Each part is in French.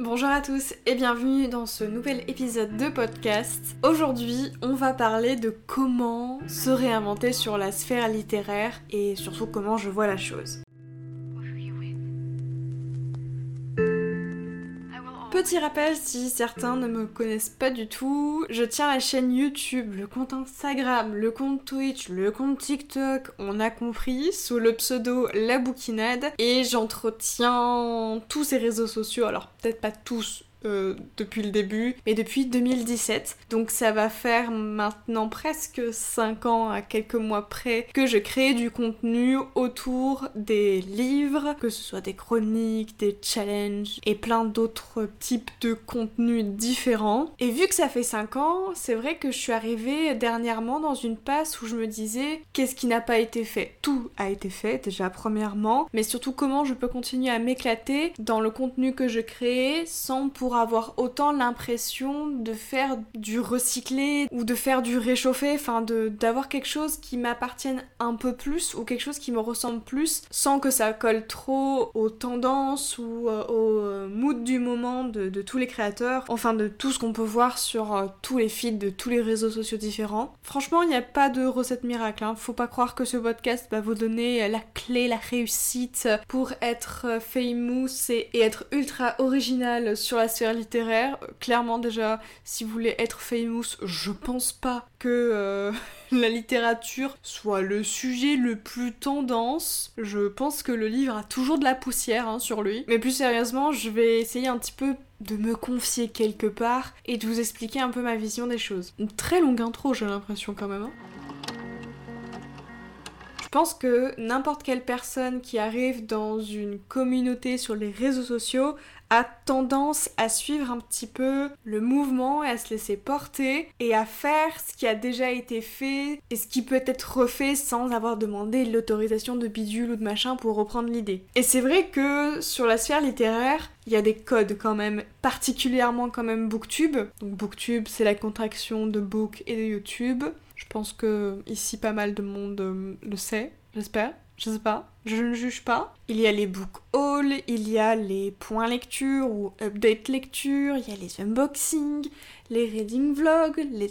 Bonjour à tous et bienvenue dans ce nouvel épisode de podcast. Aujourd'hui, on va parler de comment se réinventer sur la sphère littéraire et surtout comment je vois la chose. Petit rappel, si certains ne me connaissent pas du tout, je tiens la chaîne YouTube, le compte Instagram, le compte Twitch, le compte TikTok, on a compris, sous le pseudo La Bouquinade, et j'entretiens tous ces réseaux sociaux, alors peut-être pas tous, euh, depuis le début, mais depuis 2017. Donc ça va faire maintenant presque 5 ans à quelques mois près que je crée du contenu autour des livres, que ce soit des chroniques, des challenges et plein d'autres types de contenus différents. Et vu que ça fait 5 ans, c'est vrai que je suis arrivée dernièrement dans une passe où je me disais qu'est-ce qui n'a pas été fait? Tout a été fait déjà premièrement, mais surtout comment je peux continuer à m'éclater dans le contenu que je crée sans pour avoir autant l'impression de faire du recyclé ou de faire du réchauffé, enfin d'avoir quelque chose qui m'appartienne un peu plus ou quelque chose qui me ressemble plus sans que ça colle trop aux tendances ou euh, au euh, mood du moment de, tous les créateurs, enfin de tout ce qu'on peut voir sur euh, tous les feeds de tous les réseaux sociaux différents. Franchement, il n'y a pas de recette miracle, hein. faut pas croire que ce podcast va vous donner la clé, la réussite pour être famous et, et être ultra original sur la littéraire. Clairement déjà, si vous voulez être famous, je pense pas que euh, la littérature soit le sujet le plus tendance. Je pense que le livre a toujours de la poussière hein, sur lui. Mais plus sérieusement, je vais essayer un petit peu de me confier quelque part et de vous expliquer un peu ma vision des choses. Très longue intro, j'ai l'impression quand même. Hein. Je pense que n'importe quelle personne qui arrive dans une communauté sur les réseaux sociaux a tendance à suivre un petit peu le mouvement et à se laisser porter et à faire ce qui a déjà été fait et ce qui peut être refait sans avoir demandé l'autorisation de bidule ou de machin pour reprendre l'idée. Et c'est vrai que sur la sphère littéraire, il y a des codes quand même, particulièrement quand même Booktube. Donc Booktube, c'est la contraction de Book et de YouTube. Je pense que ici pas mal de monde euh, le sait, j'espère. Je sais pas, je ne juge pas. Il y a les book hauls, il y a les points lecture ou update lecture, il y a les unboxings, les reading vlogs, les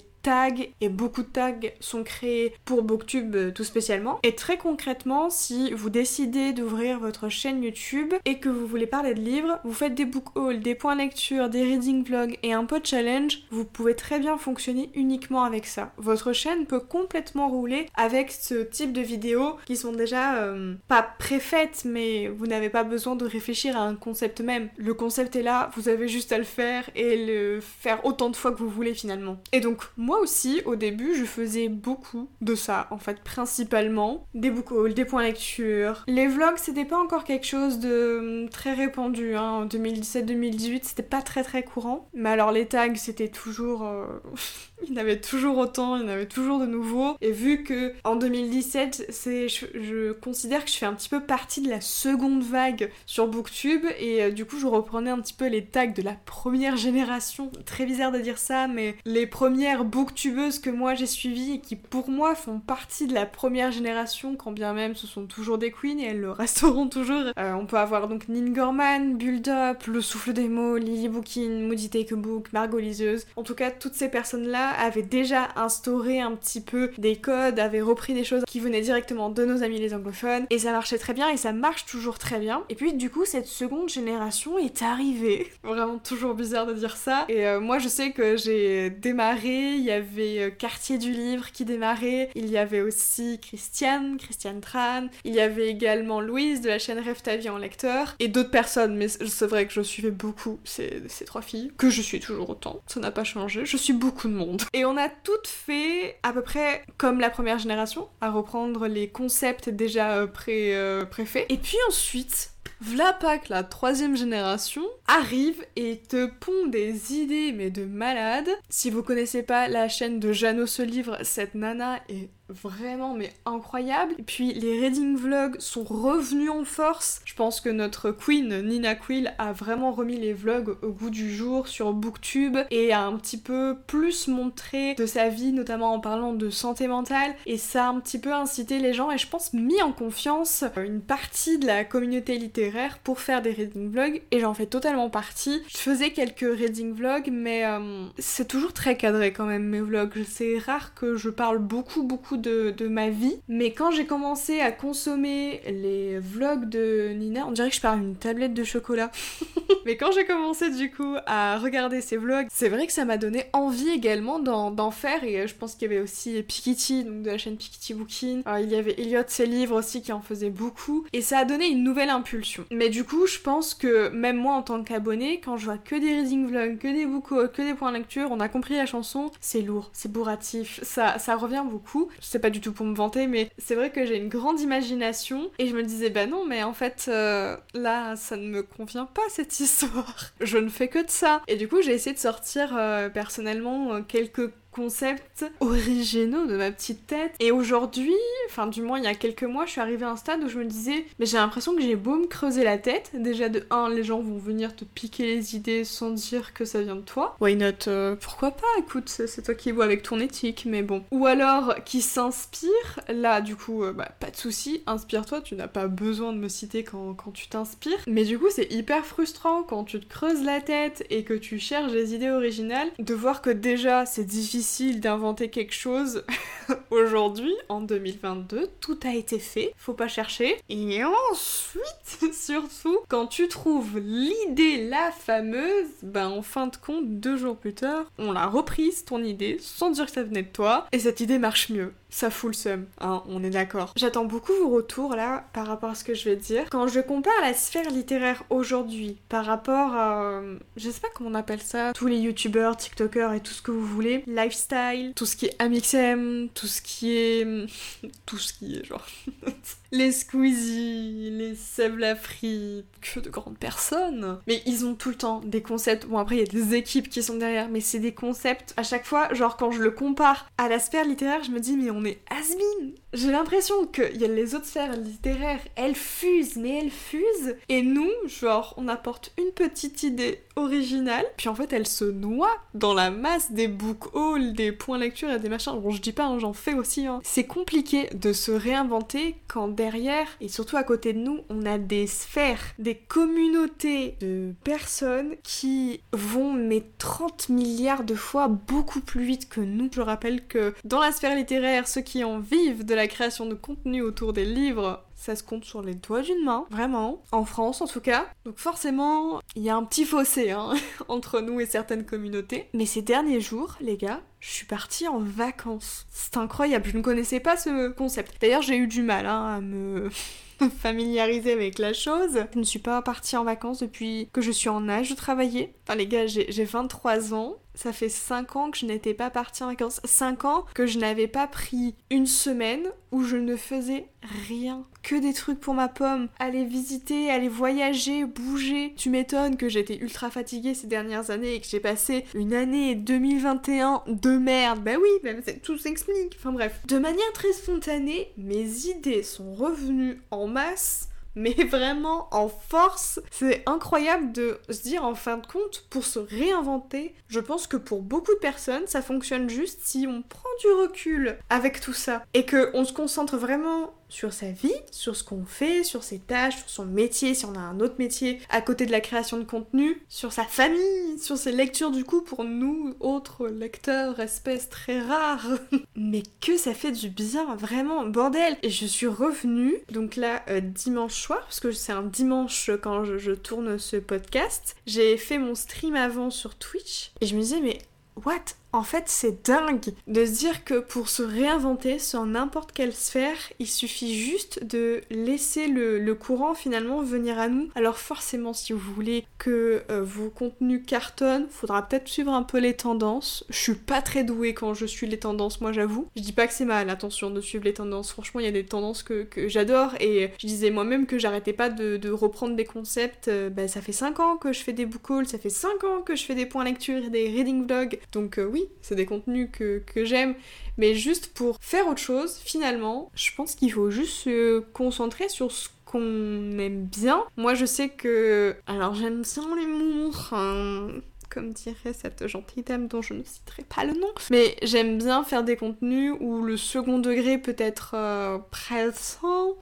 et beaucoup de tags sont créés pour Booktube euh, tout spécialement. Et très concrètement, si vous décidez d'ouvrir votre chaîne YouTube et que vous voulez parler de livres, vous faites des book hauls, des points lecture, des reading vlogs et un peu de challenge, vous pouvez très bien fonctionner uniquement avec ça. Votre chaîne peut complètement rouler avec ce type de vidéos qui sont déjà euh, pas préfaites, mais vous n'avez pas besoin de réfléchir à un concept même. Le concept est là, vous avez juste à le faire et le faire autant de fois que vous voulez finalement. Et donc moi aussi au début je faisais beaucoup de ça en fait principalement des book hauls, des points lecture. Les vlogs c'était pas encore quelque chose de hum, très répandu hein. en 2017-2018 c'était pas très très courant. Mais alors les tags c'était toujours euh, il y en avait toujours autant, il y en avait toujours de nouveaux. Et vu que en 2017, c'est, je, considère que je fais un petit peu partie de la seconde vague sur Booktube et euh, du coup je reprenais un petit peu les tags de la première génération. Très bizarre de dire ça, mais les premières que moi j'ai suivies et qui pour moi font partie de la première génération, quand bien même ce sont toujours des queens et elles le resteront toujours. Euh, on peut avoir donc Nin Gorman, Build Up, Le Souffle des mots, Lily Bookin, Moody Take a Book, Margot Liseuse. En tout cas, toutes ces personnes-là avait déjà instauré un petit peu des codes, avait repris des choses qui venaient directement de nos amis les anglophones, et ça marchait très bien, et ça marche toujours très bien. Et puis du coup, cette seconde génération est arrivée. Vraiment toujours bizarre de dire ça. Et euh, moi, je sais que j'ai démarré, il y avait euh, Quartier du Livre qui démarrait, il y avait aussi Christiane, Christiane Tran, il y avait également Louise de la chaîne Rêve ta vie en lecteur, et d'autres personnes, mais c'est vrai que je suivais beaucoup ces, ces trois filles, que je suis toujours autant, ça n'a pas changé, je suis beaucoup de monde. Et on a toutes fait à peu près comme la première génération, à reprendre les concepts déjà euh, pré, euh, préfaits. Et puis ensuite, Vlapak, la troisième génération, arrive et te pond des idées, mais de malade. Si vous connaissez pas la chaîne de Jeannot ce livre, cette nana est vraiment mais incroyable. Et puis les reading vlogs sont revenus en force. Je pense que notre queen Nina Quill a vraiment remis les vlogs au goût du jour sur Booktube et a un petit peu plus montré de sa vie, notamment en parlant de santé mentale. Et ça a un petit peu incité les gens et je pense mis en confiance une partie de la communauté littéraire pour faire des reading vlogs et j'en fais totalement partie. Je faisais quelques reading vlogs mais euh, c'est toujours très cadré quand même mes vlogs. C'est rare que je parle beaucoup beaucoup de, ma vie mais quand j'ai commencé à consommer les vlogs de Nina, on dirait que je parle une tablette de chocolat. mais quand j'ai commencé du coup à regarder ses vlogs, c'est vrai que ça m'a donné envie également d'en faire et euh, je pense qu'il y avait aussi Pikiti, donc de la chaîne Pikiti Booking. il y avait Elliot, ses livres aussi qui en faisait beaucoup et ça a donné une nouvelle impulsion. Mais du coup, je pense que même moi en tant qu'abonné, quand je vois que des reading vlogs, que des book que des points de lecture, on a compris la chanson, c'est lourd, c'est bourratif, ça, ça revient beaucoup. Sais pas du tout pour me vanter, mais c'est vrai que j'ai une grande imagination et je me disais bah non, mais en fait euh, là ça ne me convient pas cette histoire. Je ne fais que de ça. Et du coup, j'ai essayé de sortir euh, personnellement euh, quelques concepts originaux de ma petite tête. Et aujourd'hui, enfin du moins il y a quelques mois, je suis arrivée à un stade où je me disais, mais j'ai l'impression que j'ai beau me creuser la tête. Déjà de 1, les gens vont venir te piquer les idées sans dire que ça vient de toi. Why not euh, Pourquoi pas? Écoute, c'est toi qui vois avec ton éthique, mais bon. Ou alors qui s'inspire. Là, du coup, euh, bah, pas de souci, inspire-toi, tu n'as pas besoin de me citer quand, quand tu t'inspires. Mais du coup, c'est hyper frustrant quand tu te creuses la tête et que tu cherches des idées originales, de voir que déjà c'est difficile d'inventer quelque chose aujourd'hui, en 2022. Tout a été fait, faut pas chercher. Et ensuite, surtout, quand tu trouves l'idée, la fameuse, ben en fin de compte, deux jours plus tard, on l'a reprise, ton idée, sans dire que ça venait de toi, et cette idée marche mieux ça fout le seum, hein, on est d'accord. J'attends beaucoup vos retours là par rapport à ce que je vais dire. Quand je compare la sphère littéraire aujourd'hui par rapport à, je sais pas comment on appelle ça, tous les youtubeurs, tiktokers et tout ce que vous voulez, lifestyle, tout ce qui est Amixem, tout ce qui est... tout ce qui est genre... les Squeezie, les Seb Lafrite, que de grandes personnes. Mais ils ont tout le temps des concepts. Bon, après, il y a des équipes qui sont derrière, mais c'est des concepts. À chaque fois, genre, quand je le compare à la sphère littéraire, je me dis, mais on est has J'ai l'impression que y a les autres sphères littéraires, elles fusent, mais elles fusent. Et nous, genre, on apporte une petite idée originale, puis en fait, elle se noie dans la masse des book hauls, des points lecture et des machins. Bon, je dis pas, hein, j'en fais aussi. Hein. C'est compliqué de se réinventer quand derrière, et surtout à côté de nous, on a des sphères, des communautés de personnes qui vont mais 30 milliards de fois beaucoup plus vite que nous. Je rappelle que dans la sphère littéraire, ceux qui en vivent de la création de contenu autour des livres ça se compte sur les doigts d'une main, vraiment, en France en tout cas. Donc forcément, il y a un petit fossé hein, entre nous et certaines communautés. Mais ces derniers jours, les gars, je suis partie en vacances. C'est incroyable, je ne connaissais pas ce concept. D'ailleurs, j'ai eu du mal hein, à me familiariser avec la chose. Je ne suis pas partie en vacances depuis que je suis en âge de travailler. Enfin les gars, j'ai 23 ans ça fait 5 ans que je n'étais pas partie en vacances. 5 ans que je n'avais pas pris une semaine où je ne faisais rien. Que des trucs pour ma pomme. Aller visiter, aller voyager, bouger. Tu m'étonnes que j'étais ultra fatiguée ces dernières années et que j'ai passé une année 2021 de merde. Bah oui, tout s'explique. Enfin bref. De manière très spontanée, mes idées sont revenues en masse mais vraiment en force. C'est incroyable de se dire en fin de compte, pour se réinventer, je pense que pour beaucoup de personnes, ça fonctionne juste si on prend du recul avec tout ça et que on se concentre vraiment sur sa vie, sur ce qu'on fait, sur ses tâches, sur son métier, si on a un autre métier à côté de la création de contenu, sur sa famille, sur ses lectures du coup pour nous, autres lecteurs, espèces très rares. Mais que ça fait du bien, vraiment, bordel. Et je suis revenue, donc là, euh, dimanche soir, parce que c'est un dimanche quand je tourne ce podcast, j'ai fait mon stream avant sur Twitch, et je me disais, mais what? En fait, c'est dingue de se dire que pour se réinventer sur n'importe quelle sphère, il suffit juste de laisser le, courant finalement venir à nous. Alors forcément, si vous voulez que euh, vos contenus cartonnent, faudra peut-être suivre un peu les tendances. Je suis pas très douée quand je suis les tendances, moi j'avoue. Je dis pas que c'est mal, attention de suivre les tendances. Franchement, il y a des tendances que, j'adore et je disais moi-même que j'arrêtais pas de, reprendre des concepts. Euh, bah, ça fait 5 ans que je fais des book hauls, ça fait 5 ans que je fais des points lecture et des reading vlogs. Donc euh, oui, c'est des contenus que, que j'aime, mais juste pour faire autre chose, finalement, je pense qu'il faut juste se concentrer sur ce qu'on aime bien. Moi, je sais que. Alors, j'aime bien les monstres. Hein comme dirait cette gentille dame dont je ne citerai pas le nom. Mais j'aime bien faire des contenus où le second degré peut être euh.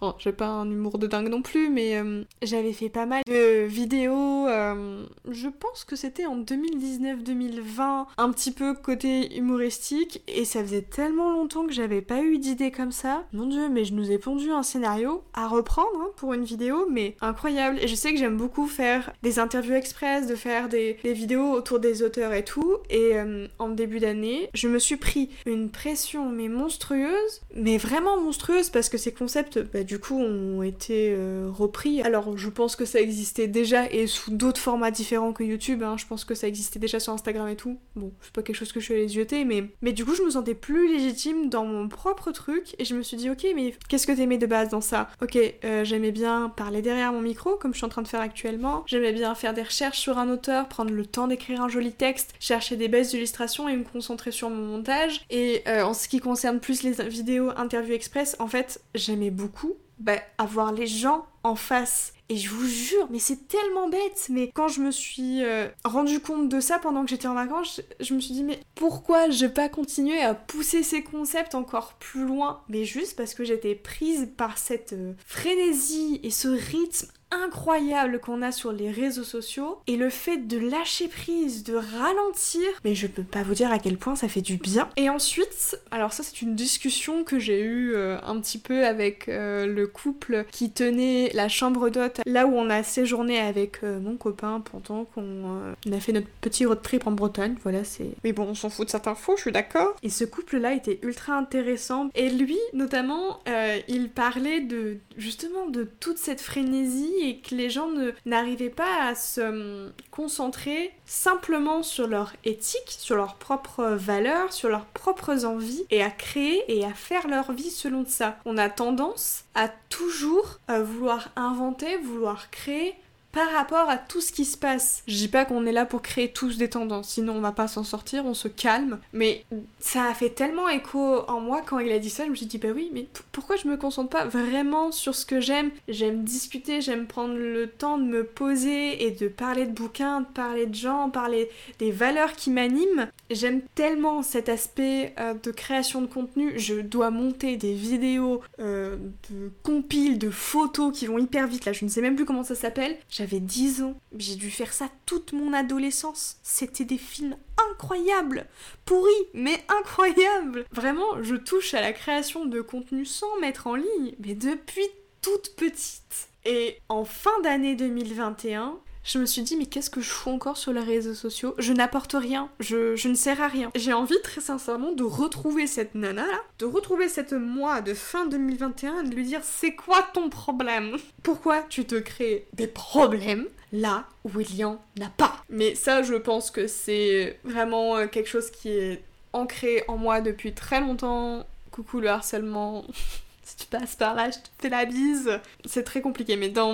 Bon, j'ai pas un humour de dingue non plus, mais euh, j'avais fait pas mal de vidéos. Euh, je pense que c'était en 2019-2020, un petit peu côté humoristique, et ça faisait tellement longtemps que j'avais pas eu d'idée comme ça. Mon dieu, mais je nous ai pondu un scénario à reprendre hein, pour une vidéo, mais incroyable. Et je sais que j'aime beaucoup faire des interviews express, de faire des, des vidéos autour des auteurs et tout. Et euh, en début d'année, je me suis pris une pression mais monstrueuse, mais vraiment monstrueuse parce que ces concepts, bah, du coup, ont été euh, repris. Alors, je pense que ça existait déjà et sous d'autres formats différents que YouTube. Hein. Je pense que ça existait déjà sur Instagram et tout. Bon, c'est pas quelque chose que je suis allée zioter, mais mais du coup, je me sentais plus légitime dans mon propre truc et je me suis dit, ok, mais qu'est-ce que t'aimais de base dans ça? Ok, euh, j'aimais bien parler derrière mon micro, comme je suis en train de faire actuellement. J'aimais bien faire des recherches sur un auteur, prendre le temps d'écrire un joli texte, chercher des bases d'illustration et me concentrer sur mon montage. Et euh, en ce qui concerne plus les vidéos interview express, en fait, j'aimais beaucoup bah, avoir les gens en face. Et je vous jure, mais c'est tellement bête, mais quand je me suis euh, rendu compte de ça pendant que j'étais en vacances, je, me suis dit, mais pourquoi je vais pas continuer à pousser ces concepts encore plus loin? Mais juste parce que j'étais prise par cette euh, frénésie et ce rythme incroyable qu'on a sur les réseaux sociaux et le fait de lâcher prise, de ralentir, mais je peux pas vous dire à quel point ça fait du bien. Et ensuite, alors ça c'est une discussion que j'ai eue euh, un petit peu avec euh, le couple qui tenait la chambre d'hôte là où on a séjourné avec euh, mon copain pendant qu'on a fait notre petit road trip en Bretagne. Voilà, c'est. Mais bon, on s'en fout de cette info, je suis d'accord. Et ce couple-là était ultra intéressant. Et lui, notamment, il parlait de justement de toute cette frénésie et que les gens n'arrivaient pas à se hum, concentrer simplement sur leur éthique, sur leurs propres valeurs, sur leurs propres envies et à créer et à faire leur vie selon ça. On a tendance à toujours euh, vouloir inventer, vouloir créer par rapport à tout ce qui se passe. Je dis pas qu'on est là pour créer tous des tendances, sinon on va pas s'en sortir, on se calme. Mais ça a fait tellement écho en moi quand il a dit ça, je me suis dit bah oui, mais pourquoi je me concentre pas vraiment sur ce que j'aime? J'aime discuter, j'aime prendre le temps de me poser et de parler de bouquins, de parler de gens, parler des valeurs qui m'animent. J'aime tellement cet aspect euh, de création de contenu. Je dois monter des vidéos euh, de compiles, de photos qui vont hyper vite. Là, je ne sais même plus comment ça s'appelle. 10 ans, j'ai dû faire ça toute mon adolescence. C'était des films incroyables, pourris, mais incroyables. Vraiment, je touche à la création de contenu sans mettre en ligne, mais depuis toute petite. Et en fin d'année 2021, je me suis dit mais qu'est-ce que je fous encore sur les réseaux sociaux? Je n'apporte rien, je, ne sers à rien. J'ai envie très sincèrement de retrouver cette nana là, de retrouver cette moi de fin 2021 et de lui dire c'est quoi ton problème? Pourquoi tu te crées des problèmes là où il y en a pas? Mais ça je pense que c'est vraiment euh, quelque chose qui est ancré en moi depuis très longtemps. Coucou le harcèlement. si tu passes par là, je te fais la bise. C'est très compliqué, mais dans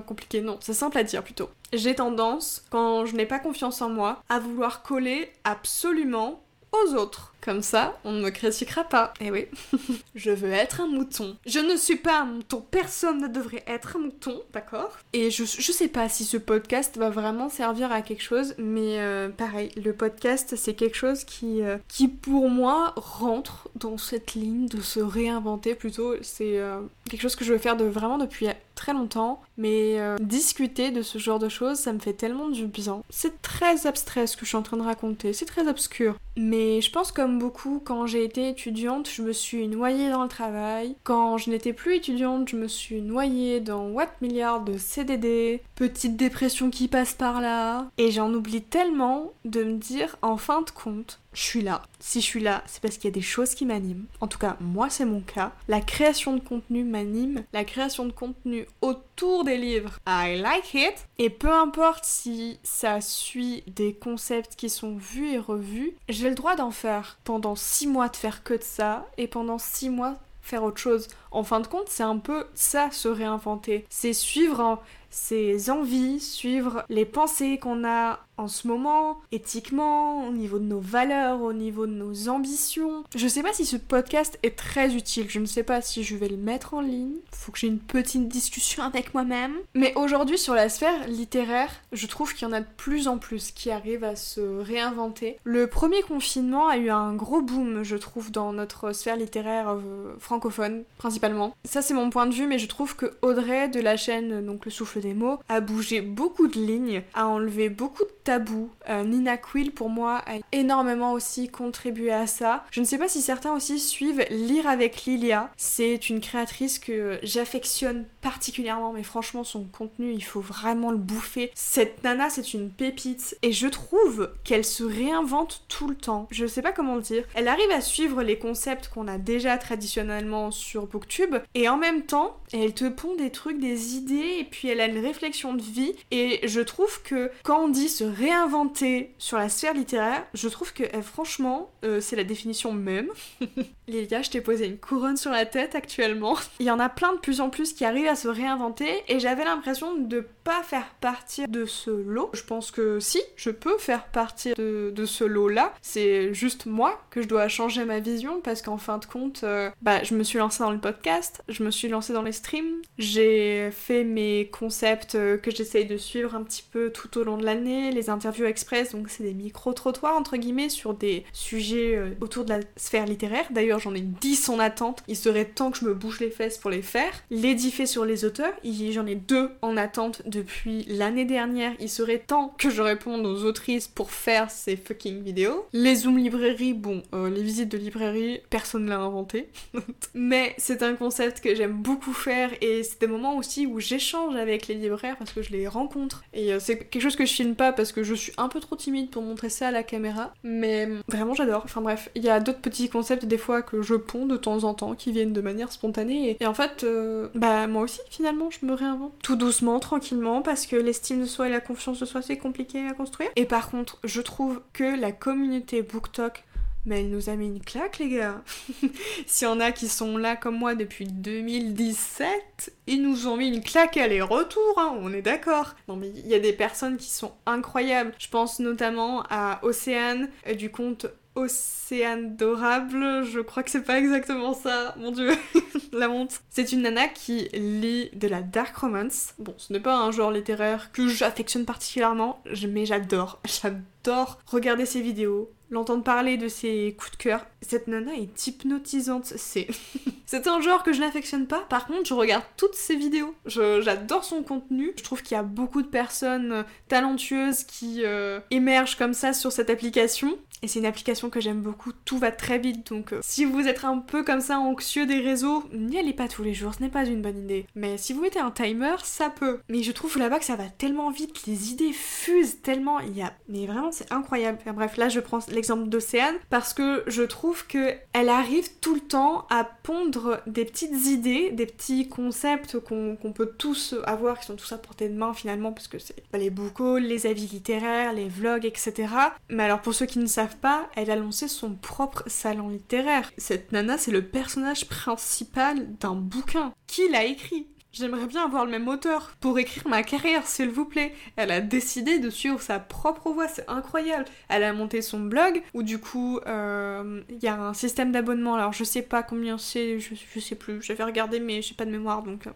compliqué, non, c'est simple à dire plutôt. J'ai tendance, quand je n'ai pas confiance en moi, à vouloir coller absolument aux autres. Comme ça, on ne me critiquera pas. Eh oui, je veux être un mouton. Je ne suis pas un mouton, personne ne devrait être un mouton, d'accord? Et je, je sais pas si ce podcast va vraiment servir à quelque chose, mais euh, pareil, le podcast c'est quelque chose qui, euh, qui pour moi rentre dans cette ligne de se réinventer plutôt. C'est euh, quelque chose que je veux faire de vraiment depuis très longtemps, mais discuter de ce genre de choses, ça me fait tellement du bien. C'est très abstrait ce que je suis en train de raconter, c'est très obscur. Mais je pense comme beaucoup, quand j'ai été étudiante, je me suis noyée dans le travail. Quand je n'étais plus étudiante, je me suis noyée dans What milliards de CDD, petite dépression qui passe par là. Et j'en oublie tellement de me dire, en fin de compte, je suis là. Si je suis là, c'est parce qu'il y a des choses qui m'animent. En tout cas, moi, c'est mon cas. La création de contenu m'anime. La création de contenu autour des livres, I like it. Et peu importe si ça suit des concepts qui sont vus et revus, j'ai le droit d'en faire. Pendant six mois de faire que de ça, et pendant six mois faire autre chose. En fin de compte, c'est un peu ça, se réinventer. C'est suivre ses envies, suivre les pensées qu'on a en ce moment, éthiquement, au niveau de nos valeurs, au niveau de nos ambitions. Je sais pas si ce podcast est très utile, je ne sais pas si je vais le mettre en ligne, faut que j'ai une petite discussion avec moi-même. Mais aujourd'hui sur la sphère littéraire, je trouve qu'il y en a de plus en plus qui arrivent à se réinventer. Le premier confinement a eu un gros boom, je trouve, dans notre sphère littéraire euh, francophone, principalement. Ça c'est mon point de vue, mais je trouve que Audrey de la chaîne donc Le Souffle mots a bougé beaucoup de lignes, a enlevé beaucoup de tabous. Euh, Nina Quill pour moi a énormément aussi contribué à ça. Je ne sais pas si certains aussi suivent Lire avec Lilia. C'est une créatrice que j'affectionne particulièrement, mais franchement son contenu il faut vraiment le bouffer. Cette nana c'est une pépite et je trouve qu'elle se réinvente tout le temps. Je sais pas comment le dire. Elle arrive à suivre les concepts qu'on a déjà traditionnellement sur Booktube et en même temps elle te pond des trucs, des idées et puis elle a réflexion de vie et je trouve que quand on dit se réinventer sur la sphère littéraire, je trouve que eh, franchement, euh, c'est la définition même. Je t'ai posé une couronne sur la tête actuellement. Il y en a plein de plus en plus qui arrivent à se réinventer et j'avais l'impression de pas faire partie de ce lot. Je pense que si, je peux faire partie de, ce lot-là. C'est juste moi que je dois changer ma vision parce qu'en fin de compte, euh, bah, je me suis lancée dans le podcast, je me suis lancée dans les streams, j'ai fait mes concepts euh, que j'essaye de suivre un petit peu tout au long de l'année, les interviews express, donc c'est des micro-trottoirs entre guillemets sur des sujets euh, autour de la sphère littéraire. D'ailleurs, j'en ai 10 en attente. Il serait temps que je me bouge les fesses pour les faire. L'édifé sur les auteurs, j'en ai deux en attente depuis l'année dernière. Il serait temps que je réponde aux autrices pour faire ces fucking vidéos. Les Zoom librairies, bon, euh, les visites de librairie, personne l'a inventé. Mais c'est un concept que j'aime beaucoup faire et c'est des moments aussi où j'échange avec les libraires parce que je les rencontre. Et euh, c'est quelque chose que je filme pas parce que je suis un peu trop timide pour montrer ça à la caméra. Mais vraiment j'adore. Enfin bref, il y a d'autres petits concepts des fois que je ponds de temps en temps qui viennent de manière spontanée. Et, en fait, euh, bah moi aussi finalement je me réinvente. Tout doucement, tranquillement, parce que l'estime de soi et la confiance de soi c'est compliqué à construire. Et par contre, je trouve que la communauté BookTok mais elle nous a mis une claque, les gars. S'il y en a qui sont là comme moi depuis 2017, ils nous ont mis une claque aller-retour, hein, on est d'accord. Non, mais il y a des personnes qui sont incroyables. Je pense notamment à Océane euh, du compte Océane Dorable, je crois que c'est pas exactement ça, mon dieu, la honte. C'est une nana qui lit de la dark romance. Bon, ce n'est pas un genre littéraire que j'affectionne particulièrement, mais j'adore, j'adore regarder ses vidéos, l'entendre parler de ses coups de cœur. Cette nana est hypnotisante, c'est... c'est un genre que je n'affectionne pas, par contre je regarde toutes ses vidéos. J'adore son contenu, je trouve qu'il y a beaucoup de personnes talentueuses qui euh, émergent comme ça sur cette application. Et c'est une application que j'aime beaucoup, tout va très vite, donc euh, si vous êtes un peu comme ça anxieux des réseaux, n'y allez pas tous les jours, ce n'est pas une bonne idée. Mais si vous mettez un timer, ça peut. Mais je trouve là-bas que ça va tellement vite, les idées fusent tellement, il y a... Mais vraiment c'est incroyable. bref, là je prends l'exemple d'Océane parce que je trouve que elle arrive tout le temps à pondre des petites idées, des petits concepts qu'on peut tous avoir, qui sont tous à portée de main finalement, parce que c'est les book les avis littéraires, les vlogs, etc. Mais alors pour ceux qui ne savent pas, elle a lancé son propre salon littéraire. Cette nana, c'est le personnage principal d'un bouquin. Qui l'a écrit J'aimerais bien avoir le même auteur pour écrire ma carrière, s'il vous plaît. Elle a décidé de suivre sa propre voie, c'est incroyable. Elle a monté son blog où du coup euh, il y a un système d'abonnement. Alors je sais pas combien c'est, je, sais plus. J'avais regardé mais j'ai pas de mémoire donc.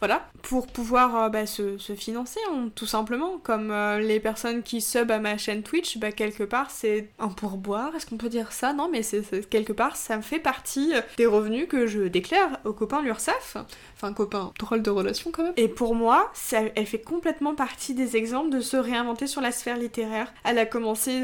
Voilà, pour pouvoir euh, bah, se, financer, hein, tout simplement. Comme euh, les personnes qui sub à ma chaîne Twitch, bah, quelque part, c'est un pourboire, est-ce qu'on peut dire ça? Non, mais c'est quelque part, ça me fait partie euh, des revenus que je déclare aux copains l'URSAF. Enfin, copains, drôle de relation quand même. Et pour moi, elle fait complètement partie des exemples de se réinventer sur la sphère littéraire. Elle a commencé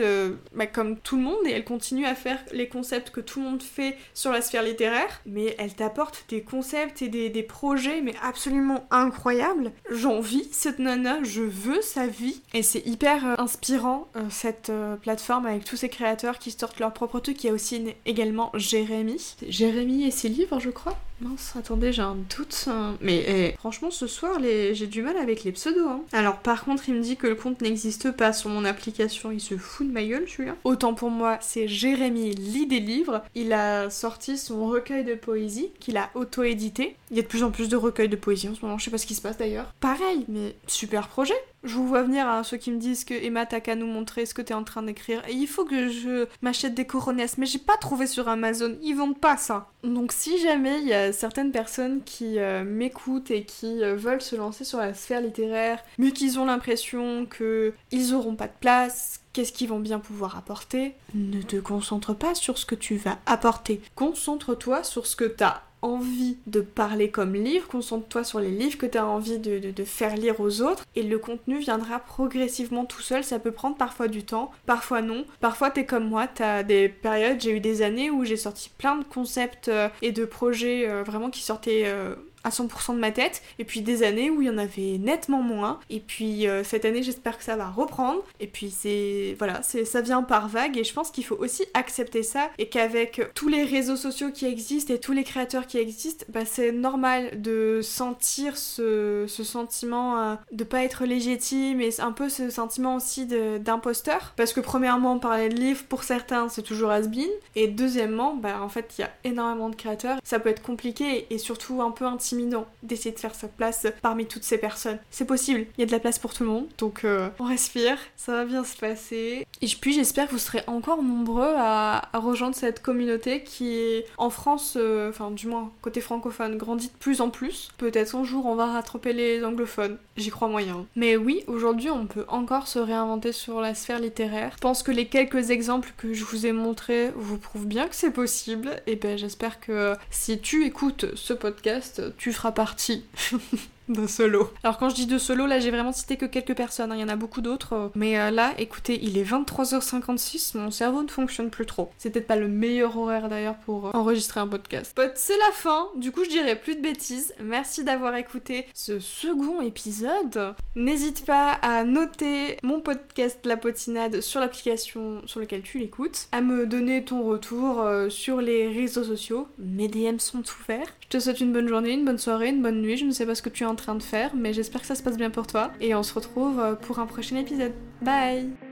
bah, comme tout le monde et elle continue à faire les concepts que tout le monde fait sur la sphère littéraire, mais elle t'apporte des concepts et des projets, mais absolument incroyable. J'envie cette nana, je veux sa vie. Et c'est hyper euh, inspirant euh, cette euh, plateforme avec tous ces créateurs qui sortent leur propre truc. Il y a aussi également Jérémy. Jérémy et ses livres, je crois. Mince, attendez, j'ai un doute. Mais eh, franchement, ce soir, j'ai du mal avec les pseudos. hein. Alors, par contre, il me dit que le compte n'existe pas sur mon application. Il se fout de ma gueule, celui-là. Autant pour moi, c'est Jérémy lit des livres. Il a sorti son recueil de poésie qu'il a auto-édité. Il y a de plus en plus de recueils de poésie en ce moment. Je sais pas ce qui se passe d'ailleurs. Pareil, mais super projet. Je vous vois venir à ceux qui me disent que Emma t'as qu'à nous montrer ce que t'es en train d'écrire. Et il faut que je m'achète des coronesses. Mais j'ai pas trouvé sur Amazon, ils vendent pas ça. Donc si jamais il y a certaines personnes qui euh, m'écoutent et qui euh, veulent se lancer sur la sphère littéraire mais qu'ils ont l'impression que ils auront pas de place, qu'est-ce qu'ils vont bien pouvoir apporter, ne te concentre pas sur ce que tu vas apporter. Concentre-toi sur ce que t'as envie de parler comme livre, concentre-toi sur les livres que tu as envie de, faire lire aux autres et le contenu viendra progressivement tout seul. Ça peut prendre parfois du temps, parfois non. Parfois t'es comme moi, t'as des périodes, j'ai eu des années où j'ai sorti plein de concepts euh, et de projets euh, vraiment qui sortaient euh, à 100% de ma tête. Et puis des années où il y en avait nettement moins. Et puis euh, cette année j'espère que ça va reprendre. Et puis c'est voilà ça vient par vague et je pense qu'il faut aussi accepter ça. Et qu'avec tous les réseaux sociaux qui existent et tous les créateurs qui existent bah, c'est normal de sentir ce, ce sentiment euh, de pas être légitime et un peu ce sentiment aussi d'imposteur. Parce que premièrement parler de livres. Pour certains c'est toujours has-been. Et deuxièmement bah en fait il y a énormément de créateurs. Ça peut être compliqué et surtout un peu intimidant d'essayer de faire sa place parmi toutes ces personnes. C'est possible, il y a de la place pour tout le monde, donc euh, on respire, ça va bien se passer. Et puis j'espère que vous serez encore nombreux à, rejoindre cette communauté qui en France, euh, enfin du moins côté francophone, grandit de plus en plus. Peut-être un jour on va rattraper les anglophones, j'y crois moyen. Mais oui, aujourd'hui on peut encore se réinventer sur la sphère littéraire. Je pense que les quelques exemples que je vous ai montrés vous prouvent bien que c'est possible, et ben j'espère que si tu écoutes ce podcast, tu feras partie de solo. Alors quand je dis de solo, là j'ai vraiment cité que quelques personnes, hein, il y en a beaucoup d'autres. euh, Mais euh, là, écoutez, il est 23h56, mon cerveau ne fonctionne plus trop. C'est peut-être pas le meilleur horaire d'ailleurs pour euh, enregistrer un podcast. But c'est la fin, du coup je dirais plus de bêtises. Merci d'avoir écouté ce second épisode. N'hésite pas à noter mon podcast La Potinade sur l'application sur laquelle tu l'écoutes, à me donner ton retour sur les réseaux sociaux. Mes DM sont ouverts. Je te souhaite une bonne journée, une bonne soirée, une bonne nuit. Je ne sais pas ce que tu es en train de faire, mais j'espère que ça se passe bien pour toi. Et on se retrouve euh, pour un prochain épisode. Bye